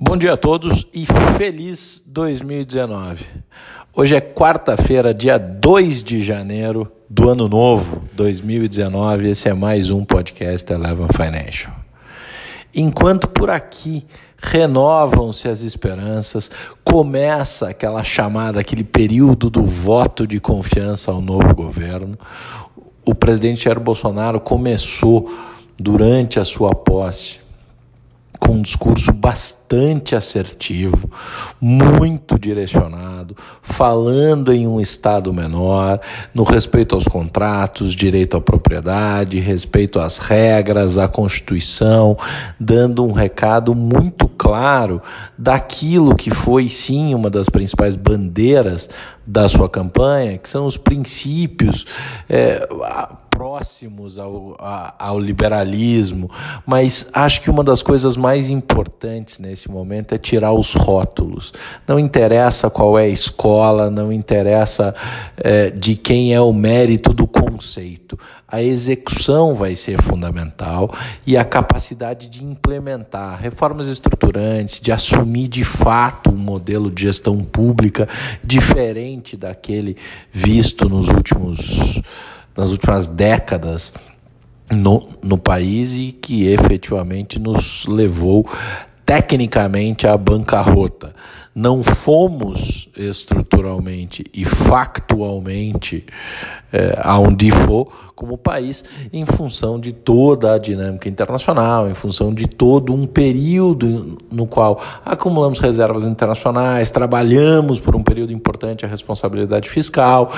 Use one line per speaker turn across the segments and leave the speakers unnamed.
Bom dia a todos e feliz 2019. Hoje é quarta-feira, dia 2 de janeiro do ano novo 2019. Esse é mais um podcast Eleven Financial. Enquanto por aqui renovam-se as esperanças, começa aquela chamada, aquele período do voto de confiança ao novo governo. O presidente Jair Bolsonaro começou durante a sua posse com um discurso bastante assertivo, muito direcionado, falando em um Estado menor, no respeito aos contratos, direito à propriedade, respeito às regras, à Constituição, dando um recado muito claro daquilo que foi, sim, uma das principais bandeiras da sua campanha, que são os princípios. É, próximos ao, ao liberalismo, mas acho que uma das coisas mais importantes nesse momento é tirar os rótulos. Não interessa qual é a escola, não interessa é, de quem é o mérito do conceito. A execução vai ser fundamental e a capacidade de implementar reformas estruturantes, de assumir de fato um modelo de gestão pública diferente daquele visto nos últimos nas últimas décadas no, no país e que efetivamente nos levou tecnicamente à bancarrota. Não fomos estruturalmente e factualmente é, a um default como país em função de toda a dinâmica internacional, em função de todo um período no qual acumulamos reservas internacionais, trabalhamos por um período importante a responsabilidade fiscal,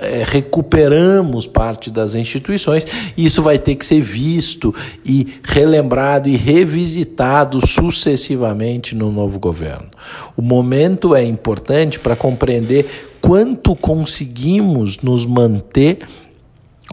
é, recuperamos parte das instituições, e isso vai ter que ser visto e relembrado e revisitado sucessivamente no novo governo. O momento é importante para compreender quanto conseguimos nos manter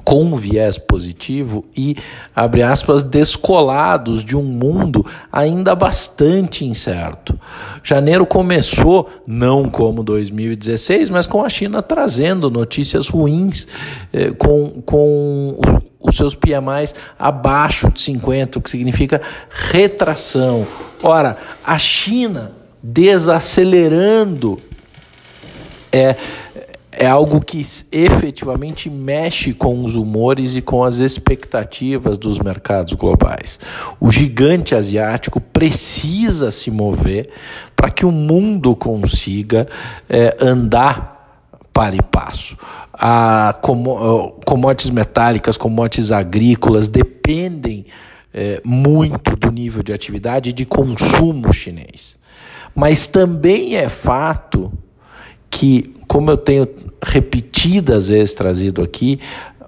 com viés positivo e, abre aspas, descolados de um mundo ainda bastante incerto. Janeiro começou não como 2016, mas com a China trazendo notícias ruins, eh, com, com os seus PMIs abaixo de 50, o que significa retração. Ora, a China desacelerando é é algo que efetivamente mexe com os humores e com as expectativas dos mercados globais. O gigante asiático precisa se mover para que o mundo consiga é, andar para e passo. A commodities metálicas, commodities agrícolas dependem é, muito do nível de atividade e de consumo chinês. Mas também é fato que, como eu tenho repetidas vezes trazido aqui,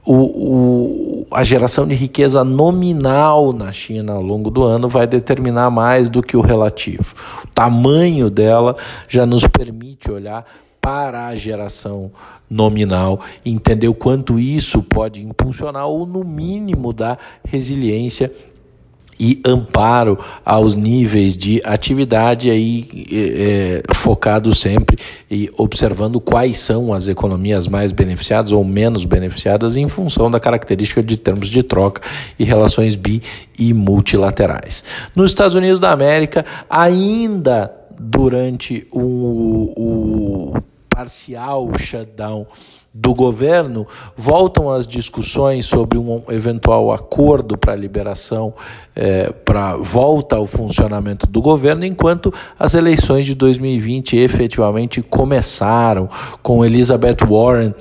o, o, a geração de riqueza nominal na China ao longo do ano vai determinar mais do que o relativo. O tamanho dela já nos permite olhar para a geração nominal, entender o quanto isso pode impulsionar ou, no mínimo, dar resiliência e amparo aos níveis de atividade aí é, é, focado sempre e observando quais são as economias mais beneficiadas ou menos beneficiadas em função da característica de termos de troca e relações bi e multilaterais. Nos Estados Unidos da América, ainda durante o, o parcial shutdown do governo, voltam as discussões sobre um eventual acordo para a liberação, é, para volta ao funcionamento do governo, enquanto as eleições de 2020 efetivamente começaram, com Elizabeth Warren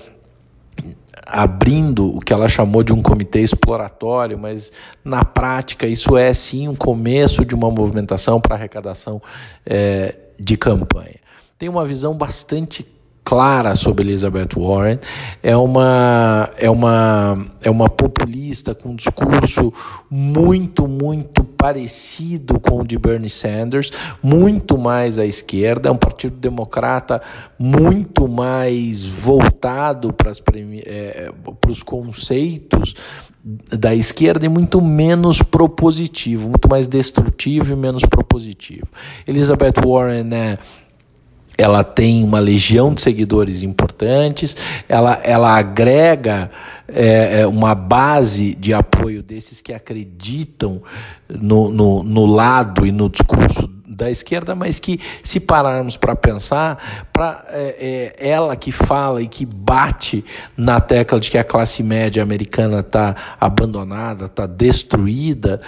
abrindo o que ela chamou de um comitê exploratório, mas na prática isso é sim um começo de uma movimentação para arrecadação é, de campanha. Tem uma visão bastante clara sobre Elizabeth Warren. É uma, é uma, é uma populista com um discurso muito, muito parecido com o de Bernie Sanders, muito mais à esquerda. É um partido democrata muito mais voltado para, as, é, para os conceitos da esquerda e muito menos propositivo, muito mais destrutivo e menos propositivo. Elizabeth Warren é ela tem uma legião de seguidores importantes, ela, ela agrega é, é, uma base de apoio desses que acreditam no, no, no lado e no discurso da esquerda, mas que, se pararmos para pensar, para é, é, ela que fala e que bate na tecla de que a classe média americana está abandonada, está destruída,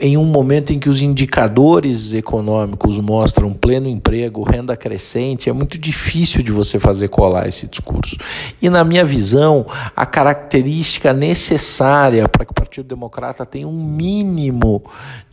em um momento em que os indicadores econômicos mostram pleno emprego, renda crescente, é muito difícil de você fazer colar esse discurso. E, na minha visão, a característica necessária para que o Partido Democrata tenha um mínimo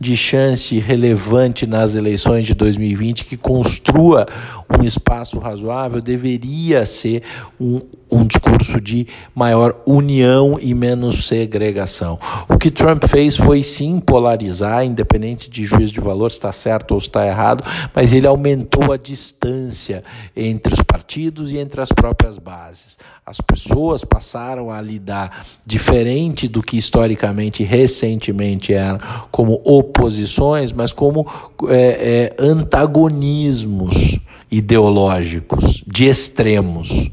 de chance relevante nas eleições de 2020, que construa um espaço razoável, deveria ser um, um discurso de maior união e menos segregação. O que Trump fez foi sim polarizar, independente de juízo de valor, se está certo ou está errado, mas ele aumentou a distância entre os partidos e entre as próprias bases. As pessoas passaram a lidar diferente do que historicamente, recentemente eram, como oposições, mas como é, é, antagonismos ideológicos de extremos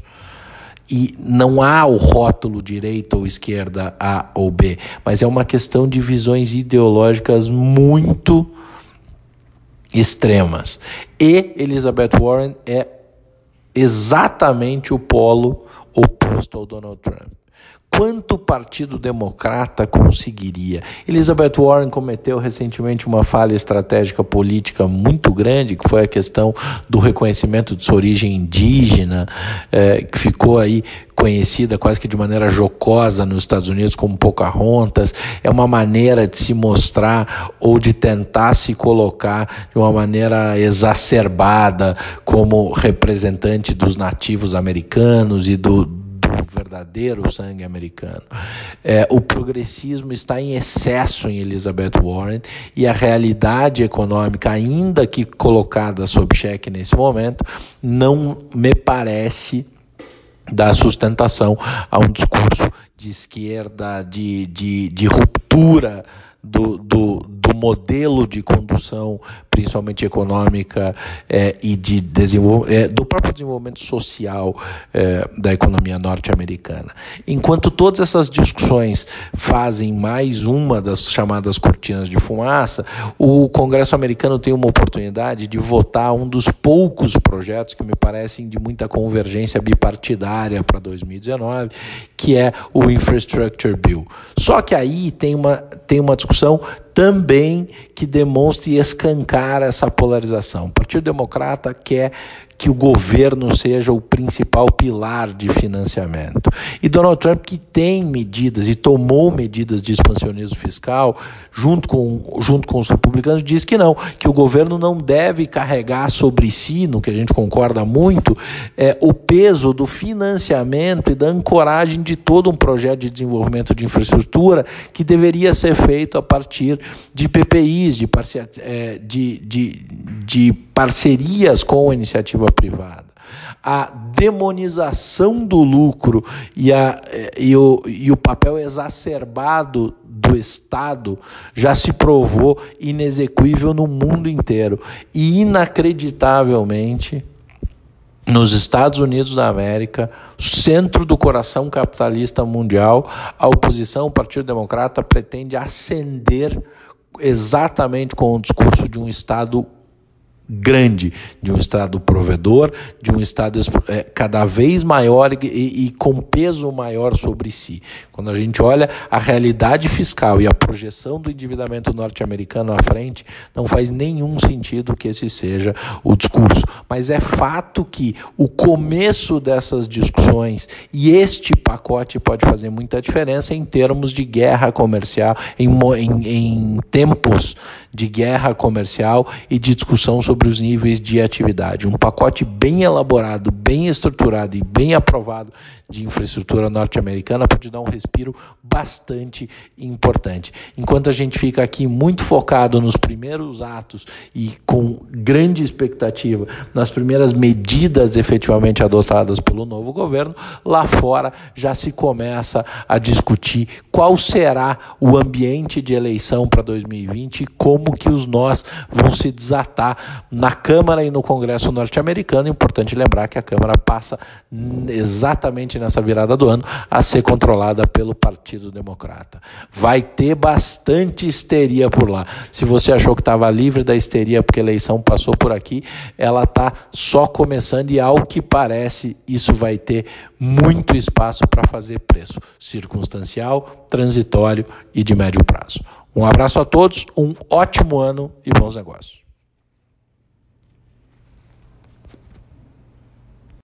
e não há o rótulo direita ou esquerda A ou B, mas é uma questão de visões ideológicas muito extremas. E Elizabeth Warren é exatamente o polo oposto ao Donald Trump quanto o Partido Democrata conseguiria. Elizabeth Warren cometeu recentemente uma falha estratégica política muito grande, que foi a questão do reconhecimento de sua origem indígena, é, que ficou aí conhecida quase que de maneira jocosa nos Estados Unidos como Pocahontas, é uma maneira de se mostrar ou de tentar se colocar de uma maneira exacerbada como representante dos nativos americanos e do o verdadeiro sangue americano. É, o progressismo está em excesso em Elizabeth Warren e a realidade econômica, ainda que colocada sob cheque nesse momento, não me parece dar sustentação a um discurso de esquerda, de, de, de ruptura do, do, do modelo de condução, principalmente econômica é, e de desenvolvimento, é, do próprio desenvolvimento social é, da economia norte-americana. Enquanto todas essas discussões fazem mais uma das chamadas cortinas de fumaça, o Congresso americano tem uma oportunidade de votar um dos poucos projetos que me parecem de muita convergência bipartidária para 2019, que é o Infrastructure Bill. Só que aí tem uma, tem uma discussão também que demonstre e escancar essa polarização. O Partido Democrata quer que o governo seja o principal pilar de financiamento. E Donald Trump, que tem medidas e tomou medidas de expansionismo fiscal, junto com, junto com os republicanos, diz que não, que o governo não deve carregar sobre si, no que a gente concorda muito, é, o peso do financiamento e da ancoragem de todo um projeto de desenvolvimento de infraestrutura que deveria ser feito a partir de PPIs, de, é, de, de, de parcerias com a iniciativa privada. A demonização do lucro e, a, e, o, e o papel exacerbado do Estado já se provou inexequível no mundo inteiro. E inacreditavelmente, nos Estados Unidos da América, centro do coração capitalista mundial, a oposição, o Partido Democrata, pretende ascender exatamente com o discurso de um Estado grande, de um Estado provedor, de um Estado é, cada vez maior e, e, com peso maior sobre si. Quando a gente olha a realidade fiscal e a projeção do endividamento norte-americano à frente, não faz nenhum sentido que esse seja o discurso. Mas é fato que o começo dessas discussões e este pacote pode fazer muita diferença em termos de guerra comercial, em, em, em tempos de guerra comercial e de discussão sobre os níveis de atividade. Um pacote bem elaborado, bem estruturado e bem aprovado de infraestrutura norte-americana pode dar um respiro bastante importante. Enquanto a gente fica aqui muito focado nos primeiros atos e com grande expectativa nas primeiras medidas efetivamente adotadas pelo novo governo, lá fora já se começa a discutir qual será o ambiente de eleição para 2020 e como que os nós vão se desatar na Câmara e no Congresso norte-americano. Importante lembrar que a Câmara passa exatamente nessa virada do ano a ser controlada pelo Partido Democrata. Vai ter bastante histeria por lá. Se você achou que estava livre da histeria porque a eleição passou por aqui, ela está só começando e, ao que parece, isso vai ter muito espaço para fazer preço circunstancial, transitório e de médio prazo. Um abraço a todos, um ótimo ano e bons negócios.